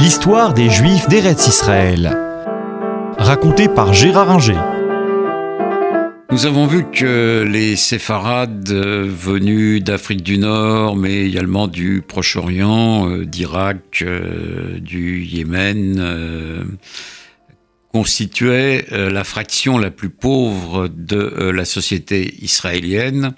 L'histoire des Juifs d'Eretz Israël. Racontée par Gérard Inger. Nous avons vu que les séfarades euh, venus d'Afrique du Nord, mais également du Proche-Orient, euh, d'Irak, euh, du Yémen, constituaient la fraction la plus pauvre de la société israélienne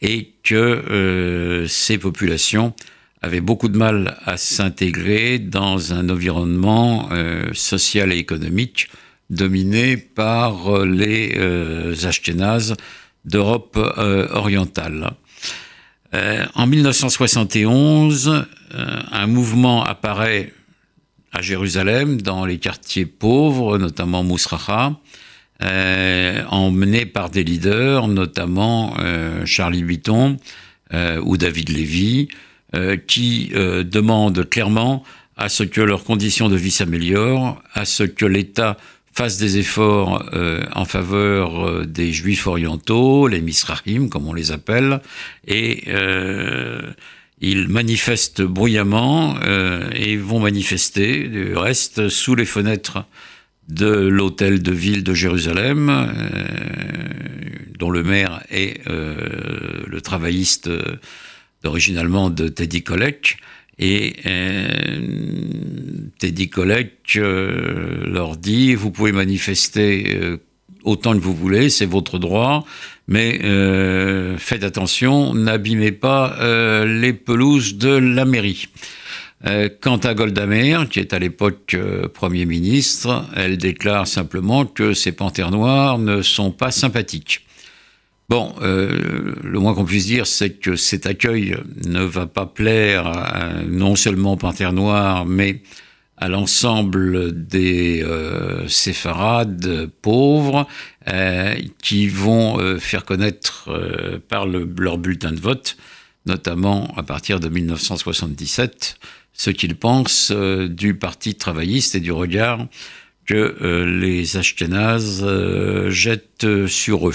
et que ces populations avaient beaucoup de mal à s'intégrer dans un environnement social et économique dominé par les euh, d'Europe euh, orientale. Euh, en 1971, un mouvement apparaît à Jérusalem, dans les quartiers pauvres, notamment Mousracha, emmené par des leaders, notamment Charlie Bitton ou David Lévy, qui demandent clairement à ce que leurs conditions de vie s'améliorent, à ce que l'État fasse des efforts euh, en faveur euh, des juifs orientaux, les misrahim comme on les appelle, et euh, ils manifestent bruyamment et vont manifester du reste sous les fenêtres de l'hôtel de ville de Jérusalem, dont le maire est le travailliste d'origine allemande Teddy Kollek, et euh, Teddy Kollek euh, leur dit, vous pouvez manifester euh, autant que vous voulez, c'est votre droit, mais faites attention, n'abîmez pas les pelouses de la mairie. Quant à Golda Meir, qui est à l'époque Premier ministre, elle déclare simplement que ces panthères noires ne sont pas sympathiques. Bon, euh, le moins qu'on puisse dire, c'est que cet accueil ne va pas plaire non seulement aux Panthères Noires, mais à l'ensemble des euh, séfarades pauvres euh, qui vont faire connaître par leur bulletin de vote, notamment à partir de 1977, ce qu'ils pensent du Parti travailliste et du regard que les Ashkénazes jettent sur eux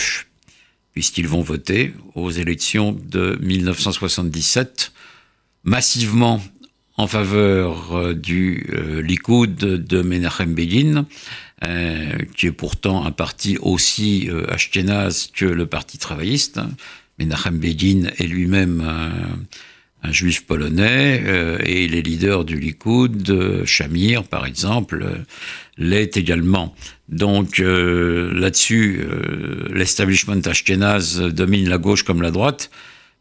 puisqu'ils vont voter aux élections de 1977 massivement en faveur euh, du euh, Likoud de Menachem Begin, euh, qui est pourtant un parti aussi ashkénaze que le Parti travailliste. Menachem Begin est lui-même un, juif polonais et les leaders du Likoud, Shamir par exemple, l'est également. Donc euh, là-dessus, euh, l'establishment ashkénaze domine la gauche comme la droite,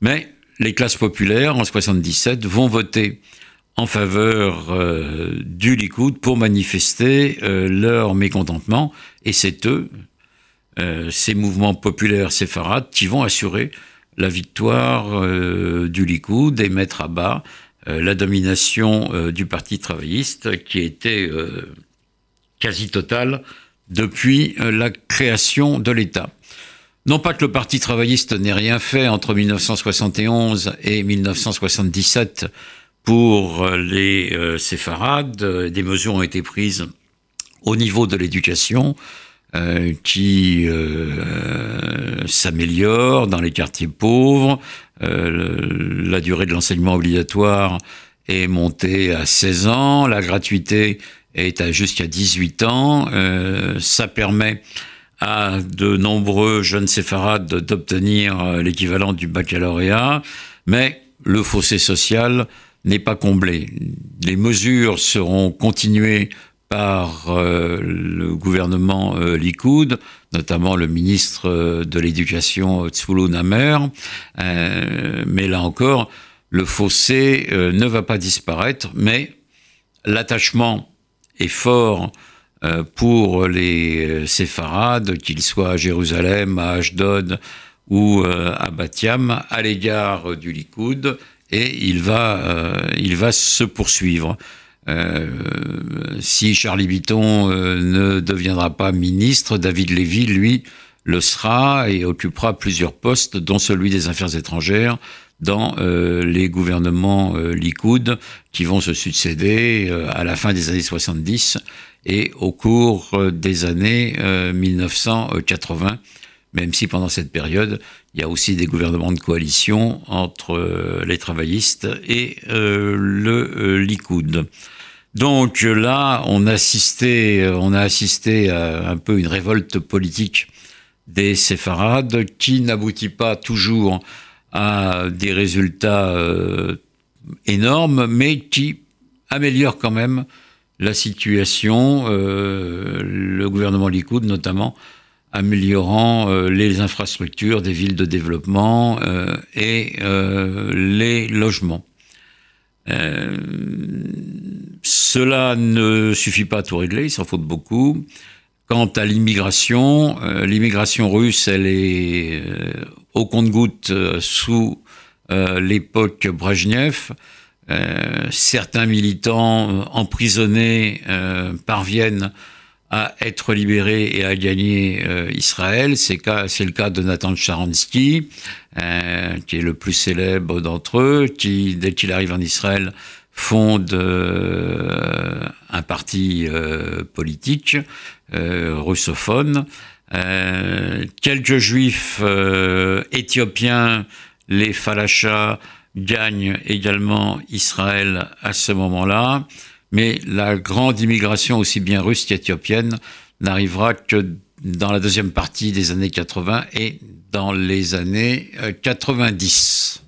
mais les classes populaires en 77 vont voter en faveur euh, du Likoud pour manifester leur mécontentement, et c'est eux, ces mouvements populaires séfarades, qui vont assurer la victoire du Likoud et mettre à bas la domination du Parti travailliste qui était quasi totale depuis euh, la création de l'État. Non pas que le Parti travailliste n'ait rien fait entre 1971 et 1977 pour euh, les euh, séfarades, des mesures ont été prises au niveau de l'éducation qui s'améliore dans les quartiers pauvres, la durée de l'enseignement obligatoire est montée à 16 ans, la gratuité est jusqu'à 18 ans. Euh, ça permet à de nombreux jeunes séfarades d'obtenir euh, l'équivalent du baccalauréat, mais le fossé social n'est pas comblé. Les mesures seront continuées par euh, le gouvernement Likoud, notamment le ministre de l'Éducation Tzvulun Namer, mais là encore, le fossé ne va pas disparaître, mais l'attachement est fort euh, pour les euh, séfarades, qu'ils soient à Jérusalem, à Ashdod ou euh, à Batiam, à l'égard du Likoud, et il va, il va se poursuivre. Si Charlie Bitton ne deviendra pas ministre, David Lévy, lui, le sera et occupera plusieurs postes, dont celui des Affaires étrangères, dans euh, les gouvernements euh, Likoud qui vont se succéder euh, à la fin des années 70 et au cours euh, des années 1980, même si pendant cette période, il y a aussi des gouvernements de coalition entre les travaillistes et le Likoud. Donc là, on, a assisté à un peu une révolte politique des séfarades qui n'aboutit pas toujours à des résultats euh, énormes, mais qui améliore quand même la situation, euh, le gouvernement Likoud notamment, améliorant euh, les infrastructures des villes de développement et les logements. cela ne suffit pas à tout régler, il s'en faut beaucoup. Quant à l'immigration, euh, l'immigration russe, elle est euh, au compte-goutte euh, sous l'époque Brejnev. certains militants emprisonnés parviennent à être libérés et à gagner Israël. C'est le cas de Nathan Sharansky, qui est le plus célèbre d'entre eux, qui, dès qu'il arrive en Israël, fonde euh, un parti euh, politique euh, russophone. quelques juifs éthiopiens, les Falachas, gagnent également Israël à ce moment-là, mais la grande immigration, aussi bien russe qu'éthiopienne, n'arrivera que dans la deuxième partie des années 80 et dans les années 90.